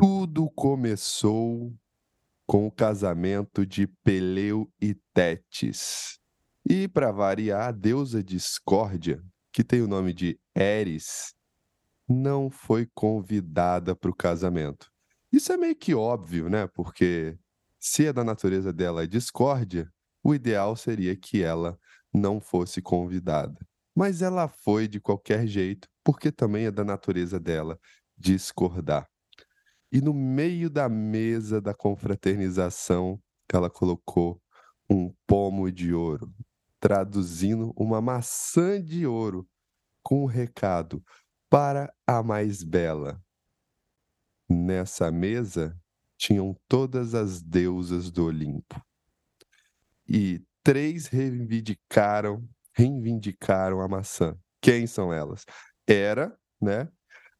Tudo começou com o casamento de Peleu e Tétis. E, para variar, a deusa discórdia, que tem o nome de Eris, não foi convidada para o casamento. Isso é meio que óbvio, né? Porque se é da natureza dela a discórdia, o ideal seria que ela não fosse convidada. Mas ela foi de qualquer jeito, porque também é da natureza dela discordar. E no meio da mesa da confraternização, ela colocou um pomo de ouro, traduzindo uma maçã de ouro, com o um recado para a mais bela. Nessa mesa tinham todas as deusas do Olimpo. E três reivindicaram, reivindicaram a maçã. Quem são elas? Era, né,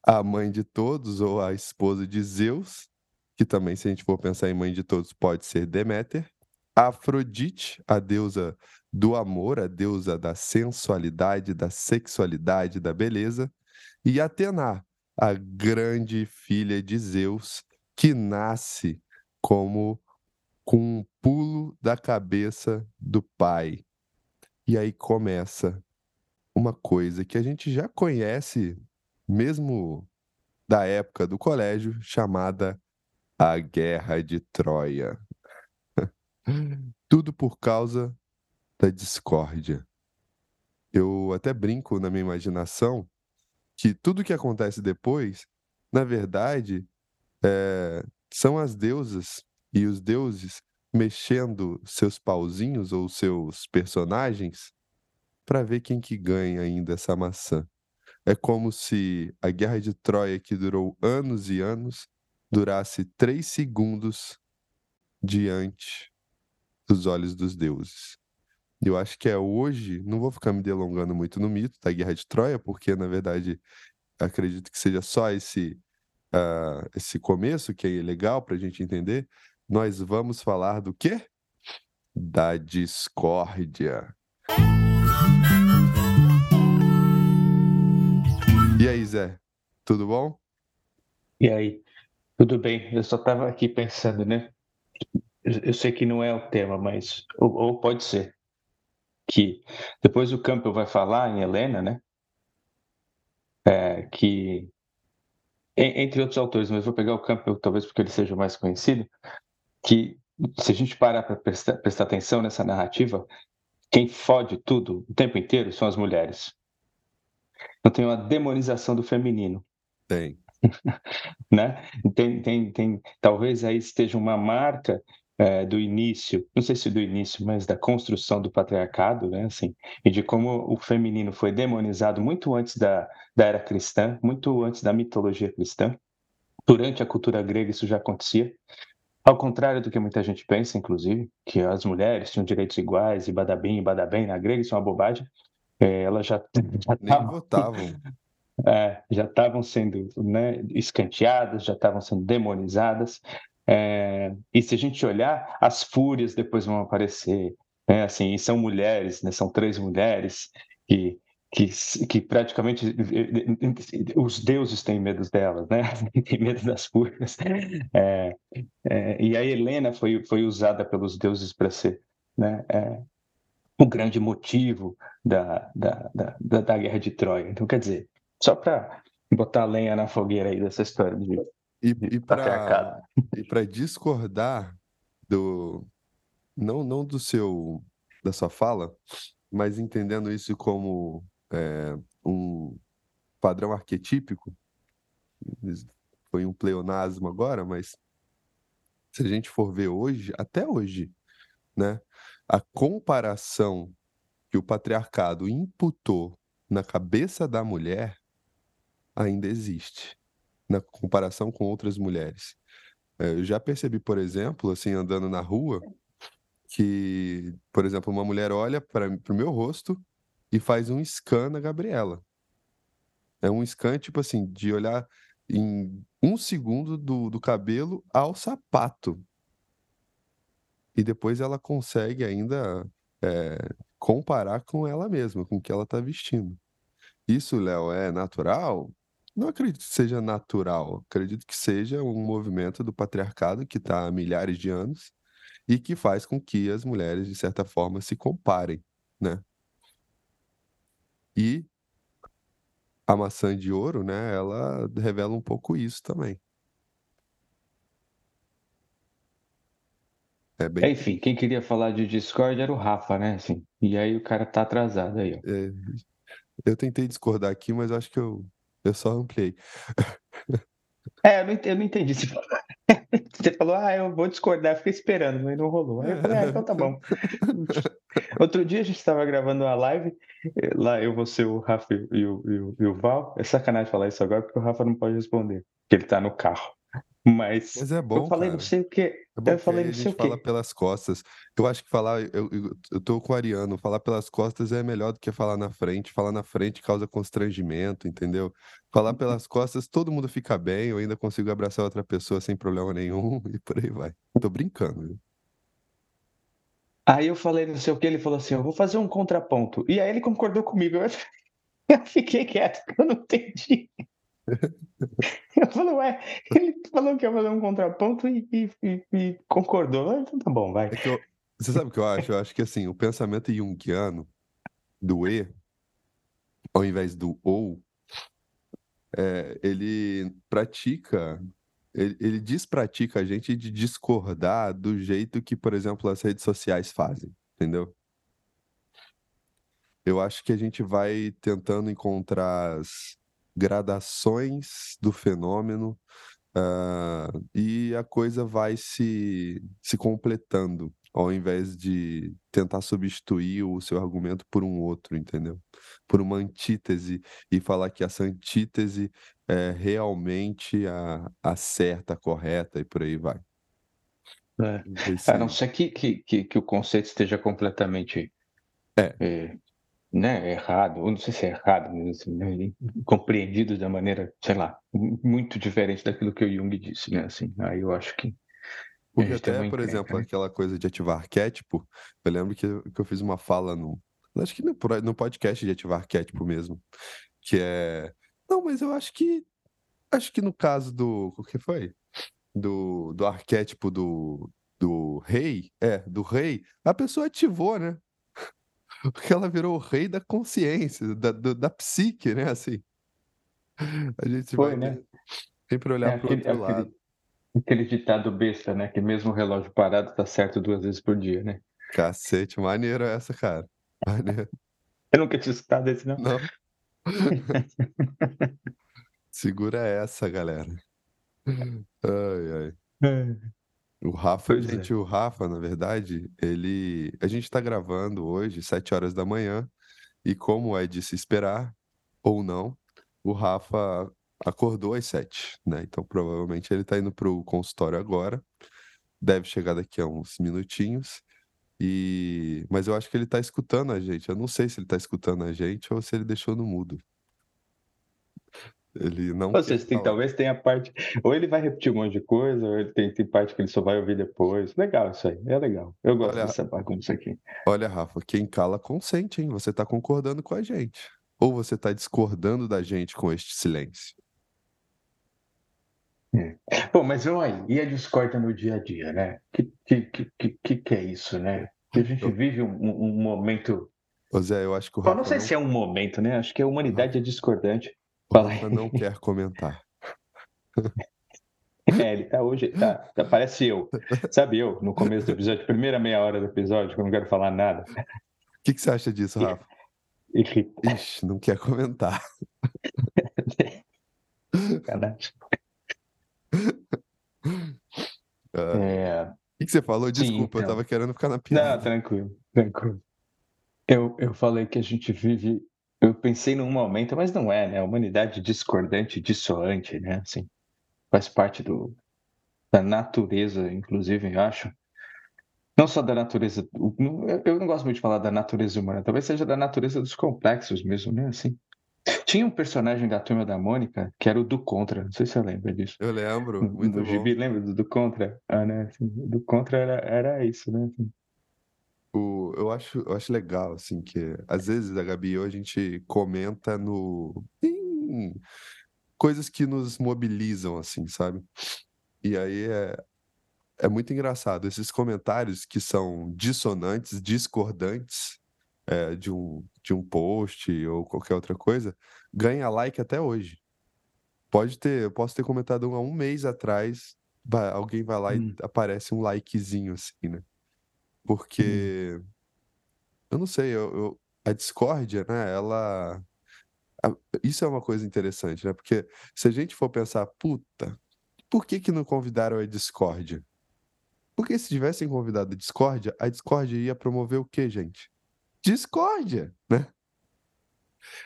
a mãe de todos ou a esposa de Zeus, que também, se a gente for pensar em mãe de todos, pode ser Deméter. Afrodite, a deusa do amor, a deusa da sensualidade, da sexualidade, da beleza. E Atena, a grande filha de Zeus, que nasce como com um pulo da cabeça do pai. E aí começa uma coisa que a gente já conhece mesmo da época do colégio, chamada a Guerra de Troia. Tudo por causa da discórdia. Eu até brinco na minha imaginação que tudo que acontece depois, na verdade, é, são as deusas e os deuses mexendo seus pauzinhos ou seus personagens para ver quem que ganha ainda essa maçã. É como se a guerra de Troia, que durou anos e anos, durasse três segundos diante dos olhos dos deuses. Eu acho que é hoje, não vou ficar me delongando muito no mito da guerra de Troia, porque na verdade acredito que seja só esse, uh, esse começo que é legal para a gente entender. Nós vamos falar do quê? Da discórdia. E aí, Zé? Tudo bom? E aí? Tudo bem? Eu só estava aqui pensando, né? Eu sei que não é o tema, mas ou, ou pode ser que depois o Campbell vai falar em Helena, né? É, que entre outros autores, mas vou pegar o Campbell talvez porque ele seja mais conhecido, que se a gente parar para prestar, prestar atenção nessa narrativa, quem fode tudo o tempo inteiro são as mulheres. Então tem uma demonização do feminino. Tem. né? Tem, tem, tem, talvez aí esteja uma marca é, do início, não sei se do início, mas da construção do patriarcado, né? Assim, e de como o feminino foi demonizado muito antes da, da era cristã, muito antes da mitologia cristã. Durante a cultura grega isso já acontecia. Ao contrário do que muita gente pensa, inclusive, que as mulheres tinham direitos iguais e badabim e badabem na grega, isso é uma bobagem. É, elas já, já Nem tavam, votavam. É, já estavam sendo né, escanteadas, já estavam sendo demonizadas. É, e se a gente olhar, as fúrias depois vão aparecer. Né, assim, e são mulheres, né, são três mulheres que, que, que praticamente os deuses têm medo delas, né? têm medo das fúrias. É, é, e a Helena foi, foi usada pelos deuses para ser né, é, o grande motivo da, da, da, da, guerra de Troia. Então, quer dizer, só para botar lenha na fogueira aí dessa história de, e, de e para discordar do não não do seu da sua fala, mas entendendo isso como é, um padrão arquetípico, foi um pleonasmo agora, mas se a gente for ver hoje, até hoje, né, a comparação que o patriarcado imputou na cabeça da mulher ainda existe, na comparação com outras mulheres. É, eu já percebi, por exemplo, assim, andando na rua, que, por exemplo, uma mulher olha para o meu rosto e faz um scan na Gabriela. É um scan, tipo assim, de olhar em um segundo do, do cabelo ao sapato e depois ela consegue ainda é, comparar com ela mesma, com o que ela está vestindo. Isso, Léo, é natural? Não acredito que seja natural, acredito que seja um movimento do patriarcado que está há milhares de anos e que faz com que as mulheres, de certa forma, se comparem, né? E a maçã de ouro, né, ela revela um pouco isso também. É bem É, enfim, quem queria falar de Discord era o Rafa, né? Assim, e aí o cara tá atrasado aí, ó. é, eu tentei discordar aqui, mas acho que eu, eu só ampliei. É, eu não entendi. Eu não entendi. Você, falou, você falou, ah, eu vou discordar, fiquei esperando, mas não rolou. Aí eu falei, ah, então tá bom. Outro dia a gente estava gravando uma live, eh, lá eu, você, o Rafa e o, e, o, e o Val. É sacanagem falar isso agora, porque o Rafa não pode responder, porque ele tá no carro. Mas, Mas é bom, eu falei cara. não sei o quê. É bom Eu falei que não sei o gente fala pelas costas. Eu acho que falar, eu, eu, eu tô com o Ariano, falar pelas costas é melhor do que falar na frente. Falar na frente causa constrangimento, entendeu? Falar pelas costas, todo mundo fica bem, eu ainda consigo abraçar outra pessoa sem problema nenhum e por aí vai. Tô brincando, viu? Aí eu falei não sei o que, ele falou assim, eu vou fazer um contraponto. E aí ele concordou comigo. Eu eu fiquei quieto, porque eu não entendi. Eu falei, ué, ele falou que ia fazer um contraponto e, e- e- e concordou. Então tá bom, vai. É eu, você sabe o que eu acho? Eu acho que assim, o pensamento junguiano do E, ao invés do ou, é, ele pratica, ele, ele despratica a gente de discordar do jeito que, por exemplo, as redes sociais fazem, entendeu? Eu acho que a gente vai tentando encontrar as gradações do fenômeno, ah, e a coisa vai se, se completando, ao invés de tentar substituir o seu argumento por um outro, entendeu? Por uma antítese, e falar que essa antítese é realmente a, a certa, a correta, e por aí vai. É. Não sei A não se- ser que, que, que, que o conceito esteja completamente É. eh, né, errado, ou não sei se é errado, mas assim, né, compreendido da maneira, sei lá, muito diferente daquilo que o Jung disse, né? Assim, aí eu acho que Porque até, por encrenca, exemplo, né? aquela coisa de ativar arquétipo, eu lembro que eu, que eu fiz uma fala no, acho que no, no podcast de ativar arquétipo mesmo, que é, não, mas eu acho que, acho que no caso do, o que foi? Do, do arquétipo do, do rei, é, do rei, a pessoa ativou, né? Porque ela virou o rei da consciência, da, da psique, né? Assim, a gente Foi, vai né? sempre É olhar para o aquele, outro lado. aquele, aquele ditado besta, né? Que mesmo o relógio parado tá certo duas vezes por dia, né? Cacete, maneiro essa, cara. Maneiro. Eu nunca tinha escutado esse, não. Não. Segura essa, galera. Ai, ai. É. O Rafa, Pois é. gente, o Rafa, na verdade, ele. A gente tá gravando hoje, 7 horas da manhã, e como é de se esperar, ou não, o Rafa acordou às 7, né? Então provavelmente ele tá indo pro consultório agora. Deve chegar daqui a uns minutinhos. E... Mas eu acho que ele tá escutando a gente. Eu não sei se ele tá escutando a gente ou se ele deixou no mudo. Ele não seja, tem, talvez tenha parte. Ou ele vai repetir um monte de coisa, ou ele tem, tem parte que ele só vai ouvir depois. Legal isso aí, é legal. Eu gosto Olha, dessa bagunça aqui. olha, Rafa, quem cala consente, hein? Você tá concordando com a gente. Ou você tá discordando da gente com este silêncio? Bom, mas vamos aí. E a discórdia no dia a dia, né? Que que, que, que, que que é isso, né? Que a gente Eu- vive um, um- momento. Ô Zé, eu acho que o Rafa não sei não, se é um momento, né? Acho que a humanidade é discordante. Fala Rafa aí. não quer comentar. É, ele tá hoje, tá, tá- parece eu. Sabe eu, no começo do episódio, primeira meia hora do episódio, que eu não quero falar nada. O que, que você acha disso, Rafa? Irrita, Ixi, não quer comentar. sacanagem. Ah, É, O que, que você falou? Sim, Desculpa, eu então. tava querendo ficar na Não, piada. tranquilo, tranquilo. Eu, eu falei que a gente vive. Eu pensei num momento, mas não é, né? A humanidade discordante, dissoante, né? Assim, faz parte do, da natureza, inclusive, eu acho. Não só da natureza. eu- não gosto muito de falar da natureza humana, talvez seja da natureza dos complexos mesmo, né? Assim. Tinha um personagem da turma da Mônica que era o do Contra, não sei se você lembra disso. Eu lembro, muito no bom. gibi, lembra do, do Contra? Ah, né? Assim, do Contra era, era isso, né? Assim. O, eu acho, eu acho legal, assim, que às vezes a Gabi e eu a gente comenta no. em coisas que nos mobilizam, assim, sabe? E aí é, é muito engraçado. Esses comentários que são dissonantes, discordantes é, de, um, de um post ou qualquer outra coisa, ganha like até hoje. Pode ter, eu posso ter comentado há um mês atrás, alguém vai lá hum. e aparece um likezinho assim, né? Porque hum. eu não sei, eu, eu, a discórdia, né? Ela isso é uma coisa interessante, né? Porque se a gente for pensar, puta, por que que não convidaram a discórdia? Porque se tivessem convidado a discórdia, a discórdia ia promover o quê, gente? Discórdia, né?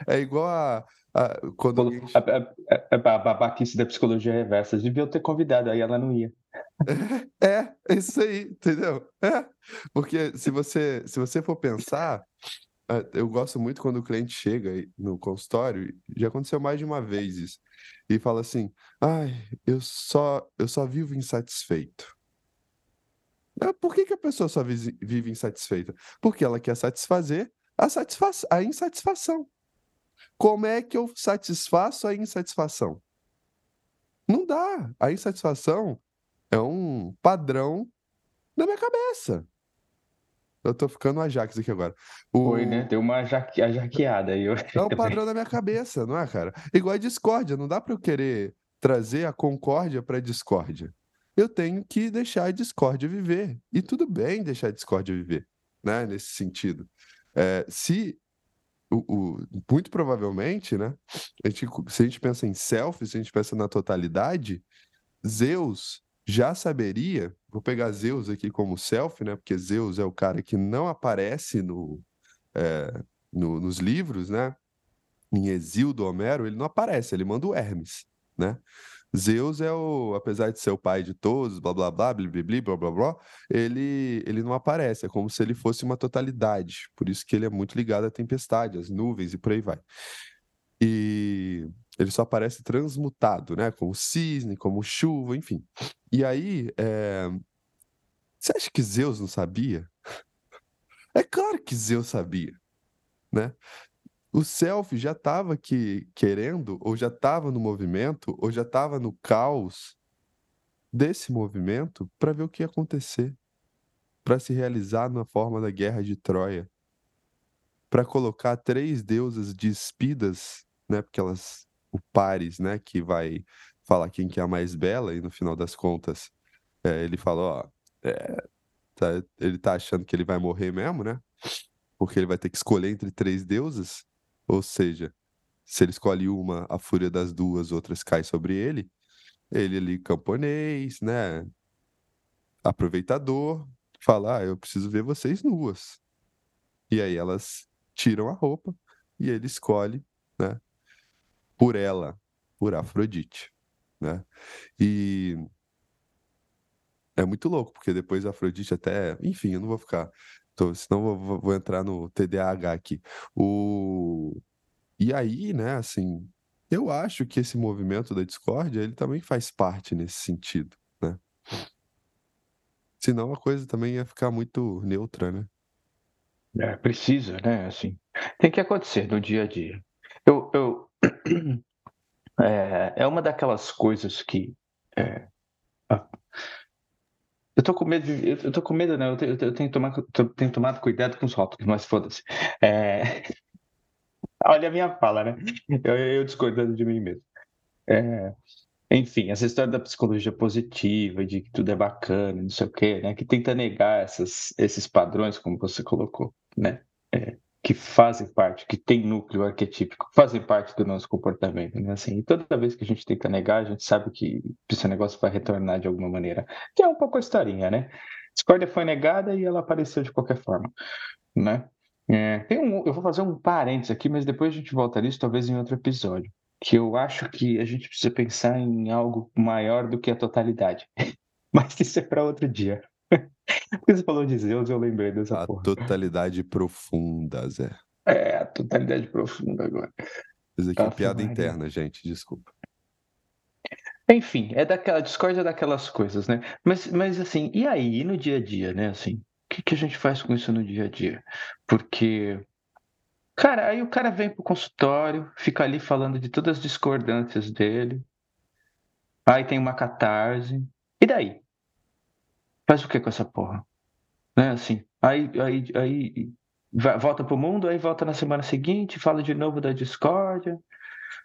É igual a, a quando a, a, a, a babaquice da psicologia reversa. Deviam ter convidado, aí ela não ia. É, é isso aí, entendeu? É. Porque se você, se você for pensar, é, eu gosto muito quando o cliente chega no consultório, já aconteceu mais de uma vez isso, e fala assim: ai, eu só, eu só vivo insatisfeito. Por que, que a pessoa só vive insatisfeita? Porque ela quer satisfazer a, satisfa a insatisfação. Como é que eu satisfaço a insatisfação? Não dá. A insatisfação é um padrão na minha cabeça. Eu tô ficando Ajax aqui agora. O... Foi, né? Deu uma jaque... ajaqueada aí. É um padrão na minha cabeça, não é, cara? Igual a discórdia. Não dá para eu querer trazer a concórdia para a discórdia. Eu tenho que deixar a discórdia viver. E tudo bem deixar a discórdia viver, né? Nesse sentido. É, se o, o, muito provavelmente, né? A gente, se a gente pensa em self, se a gente pensa na totalidade, Zeus já saberia, vou pegar Zeus aqui como self, né? Porque Zeus é o cara que não aparece no, é, no, nos livros, né? Em Exil do Homero, ele não aparece, ele manda o Hermes, né? Zeus é o, apesar de ser o pai de todos, blá blá blá, blá blá blá blá blá, ele, ele não aparece, é como se ele fosse uma totalidade. Por isso que ele é muito ligado à tempestade, às nuvens e por aí vai. E ele só aparece transmutado, né? Como cisne, como chuva, enfim. E aí, é... você acha que Zeus não sabia? É claro que Zeus sabia, né? O self já estava que querendo, ou já estava no movimento, ou já estava no caos desse movimento para ver o que ia acontecer, para se realizar na forma da guerra de Troia, para colocar três deusas despidas, né? Porque elas, o Pares, né? Que vai falar quem que é a mais bela e no final das contas é, ele falou, ó, é, tá, ele tá achando que ele vai morrer mesmo, né? Porque ele vai ter que escolher entre três deusas. Ou seja, se ele escolhe uma, a fúria das duas outras cai sobre ele. Ele ali, camponês, né? Aproveitador, fala: ah, eu preciso ver vocês nuas. E aí elas tiram a roupa e ele escolhe, né? Por ela, por Afrodite, né? E é muito louco, porque depois Afrodite até. Enfim, eu não vou ficar Tô, senão eu vou, vou entrar no TDAH aqui. O... E aí, né, assim, eu acho que esse movimento da discórdia, ele também faz parte nesse sentido, né? Senão a coisa também ia ficar muito neutra, né? É, precisa, né? Assim, tem que acontecer no dia a dia. Eu, eu é, é uma daquelas coisas que é, eu tô com medo de, eu tô com medo, né? Eu, tenho, eu tenho, tomar, tenho tomado cuidado com os rótulos, mas foda-se. É... Olha a minha fala, né? Eu, eu discordando de mim mesmo. É... Enfim, essa história da psicologia positiva, de que tudo é bacana, não sei o quê, né? Que tenta negar esses padrões, como você colocou, né? É que fazem parte, que tem núcleo arquetípico, fazem parte do nosso comportamento, né? Assim, e toda vez que a gente tenta negar, a gente sabe que esse negócio vai retornar de alguma maneira. Que é um pouco a historinha, né? Discórdia foi negada e ela apareceu de qualquer forma, né? É, um, eu vou fazer um parênteses aqui, mas depois a gente volta nisso, talvez em outro episódio. Que eu acho que a gente precisa pensar em algo maior do que a totalidade. mas isso é para outro dia. Porque você falou de Zeus, eu lembrei dessa a porra. totalidade profunda, Zé. É, a totalidade profunda agora. Isso aqui é piada interna, gente, desculpa. Enfim, é daquela discórdia daquelas coisas, né? Mas, mas assim, e aí, no dia a dia, né? Assim, o que, que a gente faz com isso no dia a dia? Porque Cara, aí o cara vem pro consultório, fica ali falando de todas as discordâncias dele. Aí tem uma catarse. E daí? Faz o que com essa porra? Né, assim. Aí, aí, aí volta pro mundo, aí volta na semana seguinte, fala de novo da discórdia,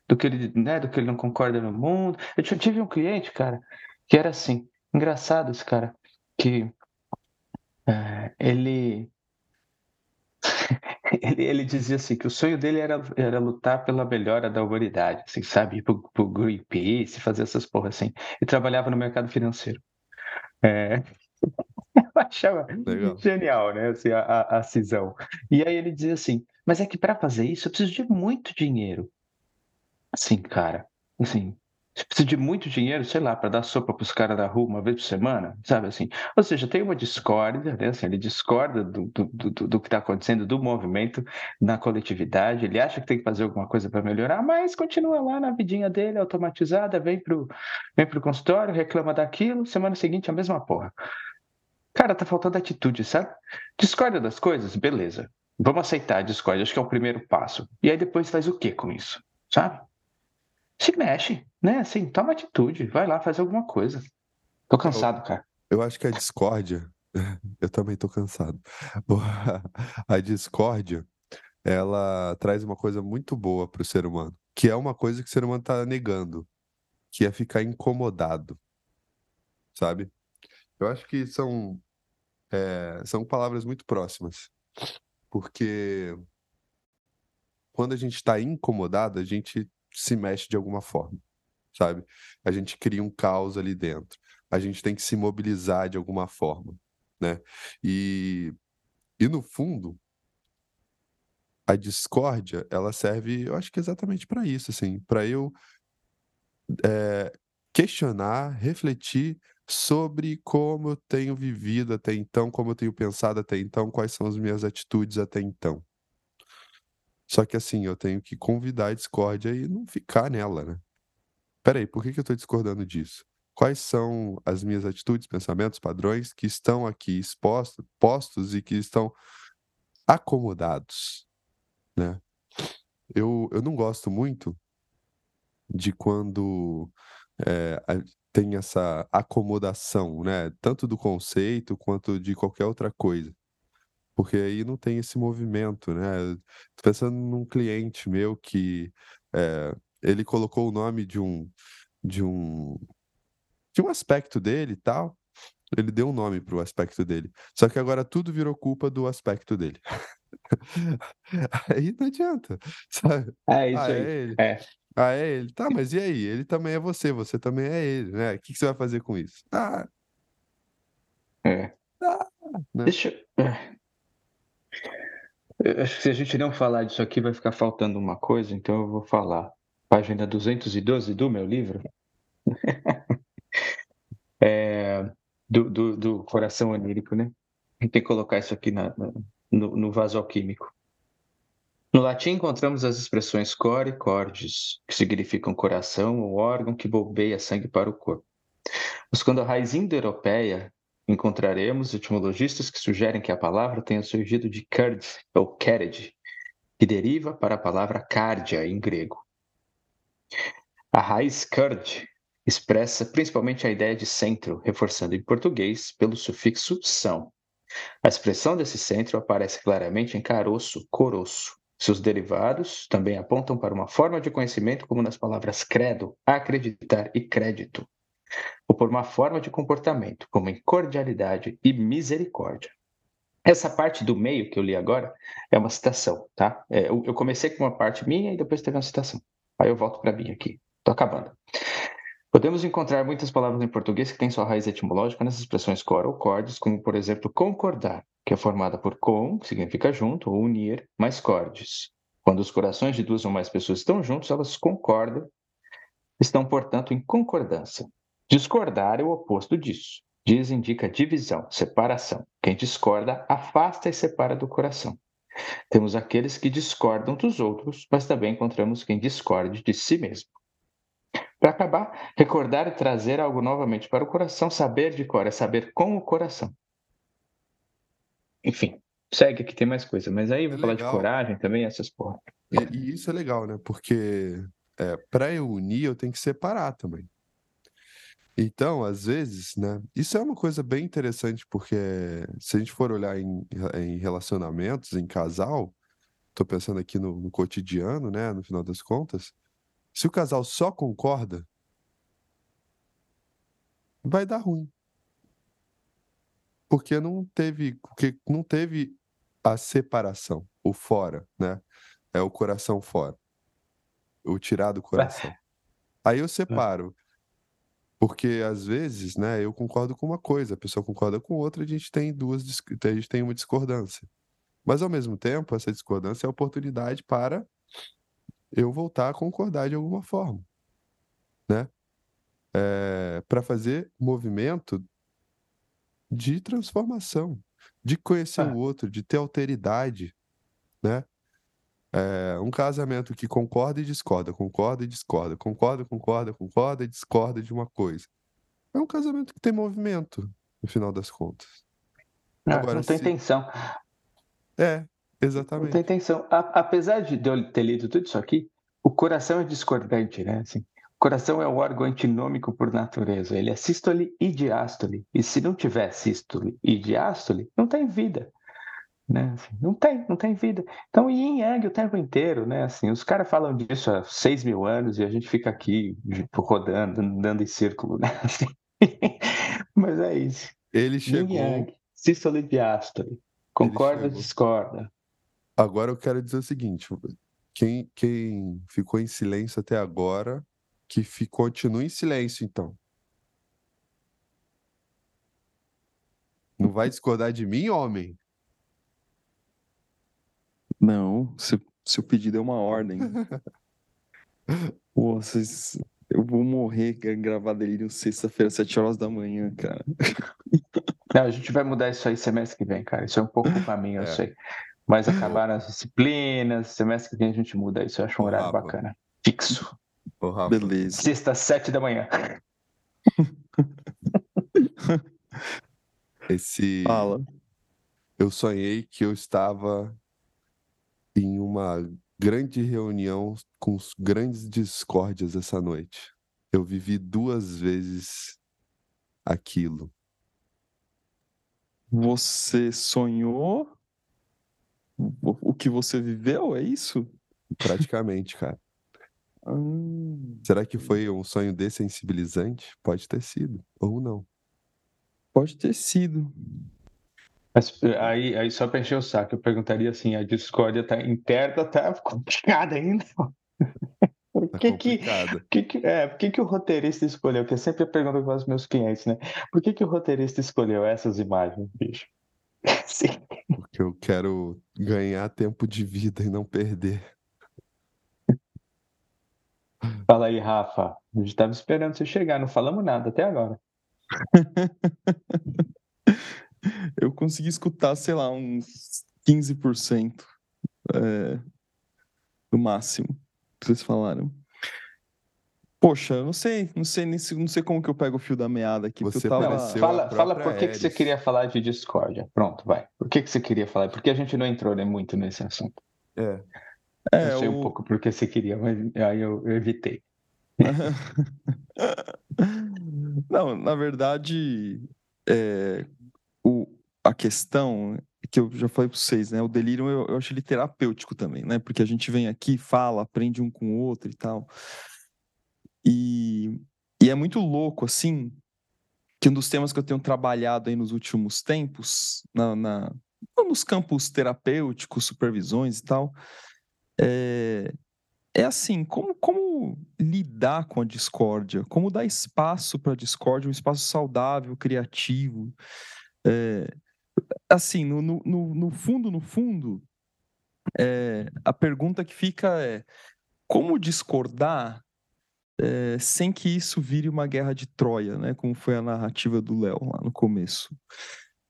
do que ele, né, do que ele não concorda no mundo. Eu tive um cliente, cara, que era assim, engraçado esse cara, que é, ele ele, ele, dizia assim que o sonho dele era, era lutar pela melhora da humanidade, assim, sabe? Ir pro, pro Greenpeace, fazer essas porras assim. E trabalhava no mercado financeiro. É... Eu achava Legal. genial, né? Assim, a, a, a cisão. E aí ele dizia assim: Mas é que para fazer isso eu preciso de muito dinheiro. Assim, cara, assim, você precisa de muito dinheiro, sei lá, para dar sopa para os caras da rua uma vez por semana, sabe assim? Ou seja, tem uma discórdia, né? Assim, ele discorda do, do, do, do que está acontecendo, do movimento na coletividade, ele acha que tem que fazer alguma coisa para melhorar, mas continua lá na vidinha dele, automatizada, vem pro, vem pro consultório, reclama daquilo, semana seguinte a mesma porra. Cara, tá faltando atitude, sabe? Discorda das coisas? Beleza. Vamos aceitar a discórdia, acho que é o primeiro passo. E aí depois faz o que com isso, sabe? se mexe, né? Assim, toma atitude, vai lá fazer alguma coisa. Tô cansado, cara. Eu acho que a discórdia, eu também tô cansado. A discórdia, ela traz uma coisa muito boa pro ser humano, que é uma coisa que o ser humano tá negando, que é ficar incomodado, sabe? Eu acho que são, é, são palavras muito próximas, porque quando a gente está incomodado, a gente se mexe de alguma forma, sabe? A gente cria um caos ali dentro. A gente tem que se mobilizar de alguma forma, né? E, e no fundo, a discórdia, ela serve, eu acho que exatamente para isso, assim, para eu é, questionar, refletir sobre como eu tenho vivido até então, como eu tenho pensado até então, quais são as minhas atitudes até então. Só que assim, eu tenho que convidar a discórdia e não ficar nela, né? Peraí, por que, que eu estou discordando disso? Quais são as minhas atitudes, pensamentos, padrões que estão aqui expostos, postos e que estão acomodados, né? Eu, eu não gosto muito de quando é, tem essa acomodação, né? Tanto do conceito quanto de qualquer outra coisa porque aí não tem esse movimento, né? Tô pensando num cliente meu que é, ele colocou o nome de um de um de um aspecto dele e tal. Ele deu um nome para o aspecto dele. Só que agora tudo virou culpa do aspecto dele. aí não adianta, sabe? É isso ah, aí. É. É. Ah, é ele. Tá, mas e aí? Ele também é você, você também é ele, né? O que, que você vai fazer com isso? Ah. É. Ah, né? Deixa. É. Acho que se a gente não falar disso aqui, vai ficar faltando uma coisa, então eu vou falar. Página 212 do meu livro. é, do, do, do, coração onírico, né? Tem que colocar isso aqui na, no, no vaso alquímico. No latim encontramos as expressões core e cordis, que significam coração ou órgão que bombeia sangue para o corpo. Mas quando a raiz indo-europeia encontraremos etimologistas que sugerem que a palavra tenha surgido de curd ou kered, que deriva para a palavra cardia em grego. A raiz curd expressa principalmente a ideia de centro, reforçando em português pelo sufixo são. A expressão desse centro aparece claramente em caroço, coroço. Seus derivados também apontam para uma forma de conhecimento como nas palavras credo, acreditar e crédito ou por uma forma de comportamento, como em cordialidade e misericórdia. Essa parte do meio que eu li agora é uma citação, tá? É, eu, comecei com uma parte minha e depois teve uma citação. Aí eu volto para mim aqui. Estou acabando. Podemos encontrar muitas palavras em português que têm sua raiz etimológica nessas expressões cor ou cordes, como, por exemplo, concordar, que é formada por com, que significa junto, ou unir, mais cordes. Quando os corações de duas ou mais pessoas estão juntos, elas concordam, estão, portanto, em concordância. Discordar é o oposto disso. Diz indica divisão, separação. Quem discorda afasta e separa do coração. Temos aqueles que discordam dos outros, mas também encontramos quem discorde de si mesmo. Para acabar, recordar e trazer algo novamente para o coração, saber de cor é saber com o coração. Enfim, segue aqui, tem mais coisa. Mas aí vai é falar de coragem também, essas porra. E, e, isso é legal, né? Porque é, para eu unir, eu tenho que separar também. Então, às vezes, né? Isso é uma coisa bem interessante, porque se a gente for olhar em, em relacionamentos, em casal, tô pensando aqui no, no cotidiano, né? No final das contas, se o casal só concorda, vai dar ruim. Porque não teve, porque não teve a separação, o fora, né? É o coração fora. O tirar do coração. Aí eu separo. Porque às vezes, né, eu concordo com uma coisa, a pessoa concorda com outra, a gente tem duas, a gente tem uma discordância. Mas ao mesmo tempo, essa discordância é oportunidade para eu voltar a concordar de alguma forma, né? É, para fazer movimento de transformação, de conhecer o outro, de ter alteridade, né? É, um casamento que concorda e discorda, concorda e discorda, concorda, concorda, concorda e discorda de uma coisa. É um casamento que tem movimento, no final das contas. Não, Agora, não tem se... tensão. É, exatamente. Não tem tensão. A, apesar de eu ter lido tudo isso aqui, o coração é discordante, né? Assim, o coração é o órgão antinômico por natureza. Ele é sístole e diástole. E se não tiver sístole e diástole, não tem vida. Né? Assim, não tem, não tem vida. Então, yin yang o tempo inteiro, né? Assim, os caras falam disso há seis mil anos e a gente fica aqui tipo, rodando, andando em círculo, né? Assim, mas é isso. Ele chegou. Yin yang, sístole e diástole. Concorda discorda? Agora eu quero dizer o seguinte: quem, quem ficou em silêncio até agora, que continue em silêncio, então. Não vai discordar de mim, homem? Não, seu, seu pedido é uma ordem. Pô, vocês, eu vou morrer gravar delírio sexta-feira, sete horas da manhã, cara. Não, a gente vai mudar isso aí semestre que vem, cara. Isso é um pouco pra mim, eu é. sei. Mas acabaram as disciplinas, semestre que vem a gente muda isso. Eu acho um horário Rafa. bacana. Fixo. Beleza. Sexta, sete da manhã. Esse. Fala. Eu sonhei que eu estava em uma grande reunião com grandes discórdias essa noite. Eu vivi duas vezes aquilo. Você sonhou o que você viveu, é isso? Praticamente, cara. Hum. Será que foi um sonho dessensibilizante? Pode ter sido, ou não. Pode ter sido. Mas aí, aí só para encher o saco, eu perguntaria assim: a discórdia tá interna, tá complicada ainda. Por tá que, que, que, que, é, por que, que o roteirista escolheu? Que é sempre a pergunta que eu faço meus clientes, né? Por que, que o roteirista escolheu essas imagens, bicho? Sim. Porque eu quero ganhar tempo de vida e não perder. Fala aí, Rafa. A gente estava esperando você chegar, não falamos nada até agora. eu consegui escutar, sei lá, uns 15% é, no máximo que vocês falaram. Poxa, eu não sei, não sei, não sei como que eu pego o fio da meada aqui. Você tava... Fala, fala por que, que você queria falar de discórdia. Pronto, vai. Por que, que você queria falar? Porque a gente não entrou né, muito nesse assunto. É. é eu sei o... um pouco porque você queria, mas aí eu, eu evitei. não, na verdade, é, o, a questão que eu já falei para vocês, né? O delírio eu, eu acho ele terapêutico também, né? Porque a gente vem aqui, fala, aprende um com o outro e tal. E, e é muito louco, assim, que um dos temas que eu tenho trabalhado aí nos últimos tempos, na, na nos campos terapêuticos, supervisões e tal, é, é assim, como, como lidar com a discórdia, como dar espaço para a discórdia, um espaço saudável, criativo. É, assim, no, no, no fundo, no fundo, é, a pergunta que fica é como discordar é, sem que isso vire uma guerra de Troia, né? Como foi a narrativa do Léo lá no começo.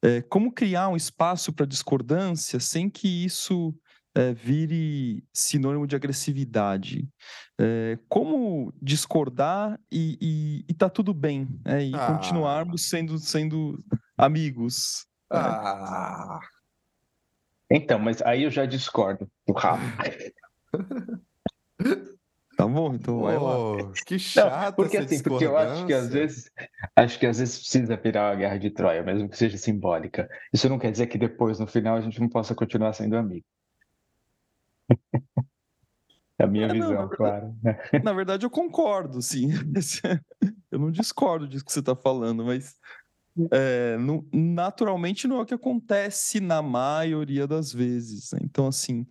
É, como criar um espaço para discordância sem que isso é, vire sinônimo de agressividade? como discordar e, e, e tá tudo bem, né? E ah. continuarmos sendo, sendo amigos. Né? Ah. Então, mas aí eu já discordo do Rafa. Tá bom, então vai lá. Oh, que chato Não, porque essa assim, porque eu acho que às vezes, acho que às vezes precisa virar uma guerra de Troia, mesmo que seja simbólica. Isso não quer dizer que depois, no final, a gente não possa continuar sendo amigo. É a minha É, não, visão, na verdade- claro. Na verdade, eu concordo, sim. Eu não discordo disso que você está falando, mas é, não- naturalmente não é o que acontece na maioria das vezes. né? Então, assim,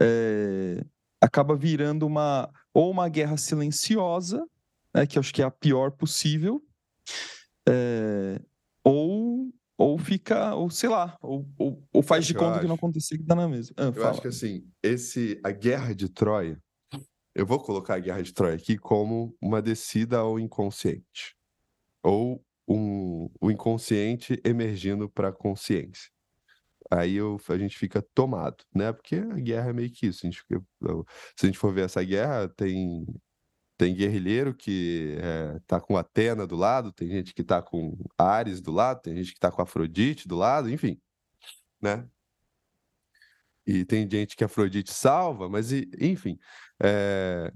é, acaba virando uma ou uma guerra silenciosa, né, que acho que é a pior possível, é, ou ou fica, ou sei lá, ou, ou, ou faz de conta que não acho? aconteceu que dá na mesma. Ah, Eu fala. acho que assim, esse, a guerra de Troia, eu vou colocar a guerra de Troia aqui como uma descida ao inconsciente. Ou um, o inconsciente emergindo para a consciência. Aí eu- a gente fica tomado, né? Porque a guerra é meio que isso. A gente se a gente for ver essa guerra, tem, tem guerrilheiro que é, tá com Atena do lado, tem gente que tá com Ares do lado, tem gente que tá com Afrodite do lado, enfim, né? E tem gente que Afrodite salva, mas e- enfim, é,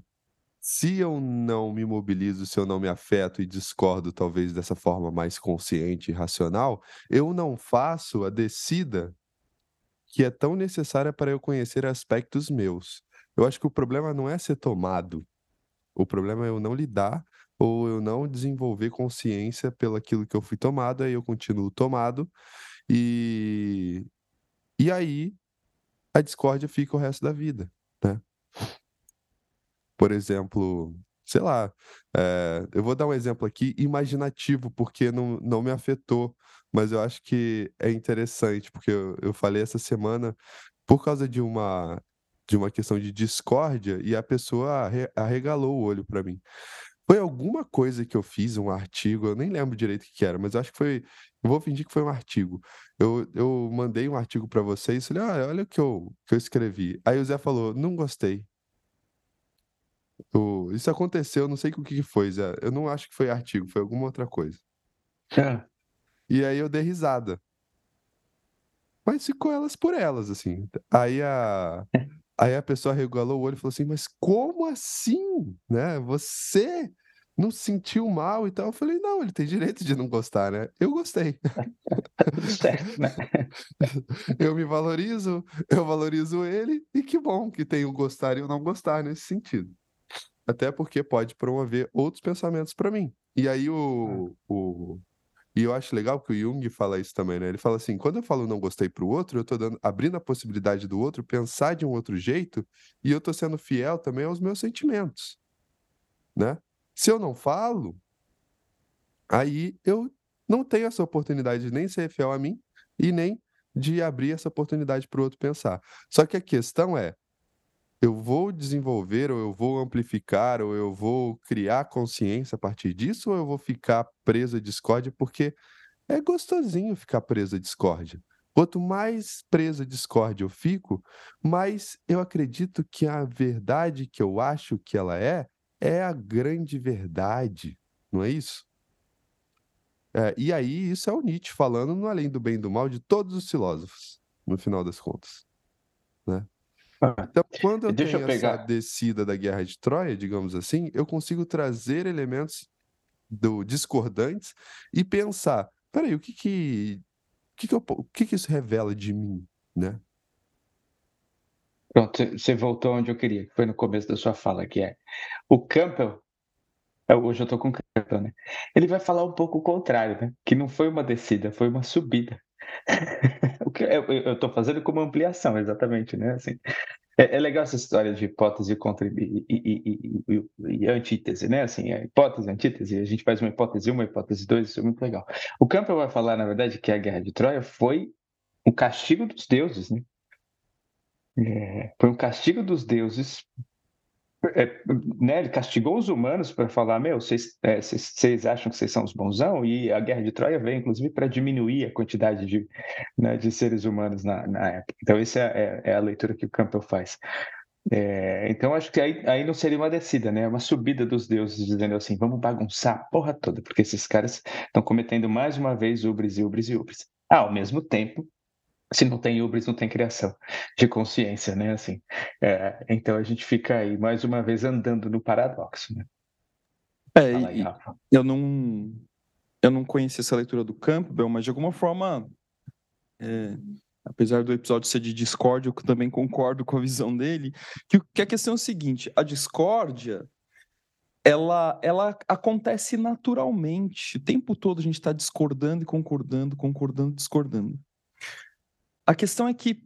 se eu não me mobilizo, se eu não me afeto e discordo talvez dessa forma mais consciente e racional, eu não faço a descida que é tão necessária para eu conhecer aspectos meus. Eu acho que o problema não é ser tomado, o problema é eu não lidar ou eu não desenvolver consciência pelo aquilo que eu fui tomado, aí eu continuo tomado e e aí a discórdia fica o resto da vida, né? Por exemplo, sei lá, eh, eu vou dar um exemplo aqui imaginativo, porque não, não me afetou, mas eu acho que é interessante, porque eu, eu falei essa semana por causa de uma, de uma questão de discórdia e a pessoa arre- arregalou o olho para mim. Foi alguma coisa que eu fiz, um artigo, eu nem lembro direito o que era, mas acho que foi. Vou fingir que foi um artigo. Eu, eu mandei um artigo para vocês, falei, ah, olha o que eu, que eu escrevi. Aí o Zé falou, não gostei. O- isso aconteceu, não sei o que foi, Zé. Eu não acho que foi artigo, foi alguma outra coisa. Ah, E aí eu dei risada. Mas ficou elas por elas, assim. Aí a, aí a pessoa regalou o olho e falou assim: Mas como assim? Né? Você não se sentiu mal e tal? Eu falei: Não, ele tem direito de não gostar, né? Eu gostei. certo, né? Eu me valorizo, eu valorizo ele, e que bom que tem o gostar e o não gostar nesse sentido. Até porque pode promover outros pensamentos para mim. E aí o, o. E eu acho legal que o Jung fala isso também, né? Ele fala assim: quando eu falo não gostei pro outro, eu tô dando, abrindo a possibilidade do outro pensar de um outro jeito, e eu tô sendo fiel também aos meus sentimentos, né? Se eu não falo, aí eu não tenho essa oportunidade de nem ser fiel a mim e nem de abrir essa oportunidade para o outro pensar. Só que a questão é, eu vou desenvolver, ou eu vou amplificar, ou eu vou criar consciência a partir disso, ou eu vou ficar preso à discórdia, porque é gostosinho ficar preso à discórdia. Quanto mais preso à discórdia eu fico, mais eu acredito que a verdade que eu acho que ela é, é a grande verdade, não é isso? É, e aí, isso é o Nietzsche falando no Além do Bem e do Mal de todos os filósofos, no final das contas. Ah, Então, quando eu Deixa eu tenho essa pegar. descida da Guerra de Troia, digamos assim, eu consigo trazer elementos do discordantes e pensar, peraí, o que que, o que, que, eu o que que isso revela de mim, né? Pronto, você- voltou onde eu queria, que foi no começo da sua fala, que é o Campbell. é, Hoje eu tô com o Campbell, né? Ele vai falar um pouco o contrário, né? Que não foi uma descida, foi uma subida. O que eu, tô fazendo como ampliação, exatamente, né? Assim, é, é legal essa história de hipótese contra e, e, e, e- antítese, né? Assim, é hipótese, antítese, a gente faz uma hipótese 1, uma hipótese 2, isso é muito legal. O Campbell vai falar, na verdade, que a Guerra de Troia foi o castigo dos deuses, né? É, foi um castigo dos deuses. É, né, ele castigou os humanos para falar: Meu, vocês é, vocês- acham que vocês são os bonzão? E a guerra de Troia veio, inclusive, para diminuir a quantidade de, né, de seres humanos na, na época. Então, essa é, é a leitura que o Campbell faz. É, então, acho que aí, aí não seria uma descida, né? É uma subida dos deuses, dizendo assim: Vamos bagunçar a porra toda, porque esses caras estão cometendo mais uma vez ubres e ubres e ubres. Ao mesmo tempo, se não tem hubris, não tem criação de consciência, né? Assim, é, então a gente fica aí mais uma vez andando no paradoxo, né? É, aí, eu não eu não conhecia essa leitura do Campbell, mas de alguma forma, é, apesar do episódio ser de discórdia, eu também concordo com a visão dele, que, que a questão é o seguinte: a discórdia ela, ela acontece naturalmente. O tempo todo a gente está discordando e concordando, concordando, discordando. A questão é que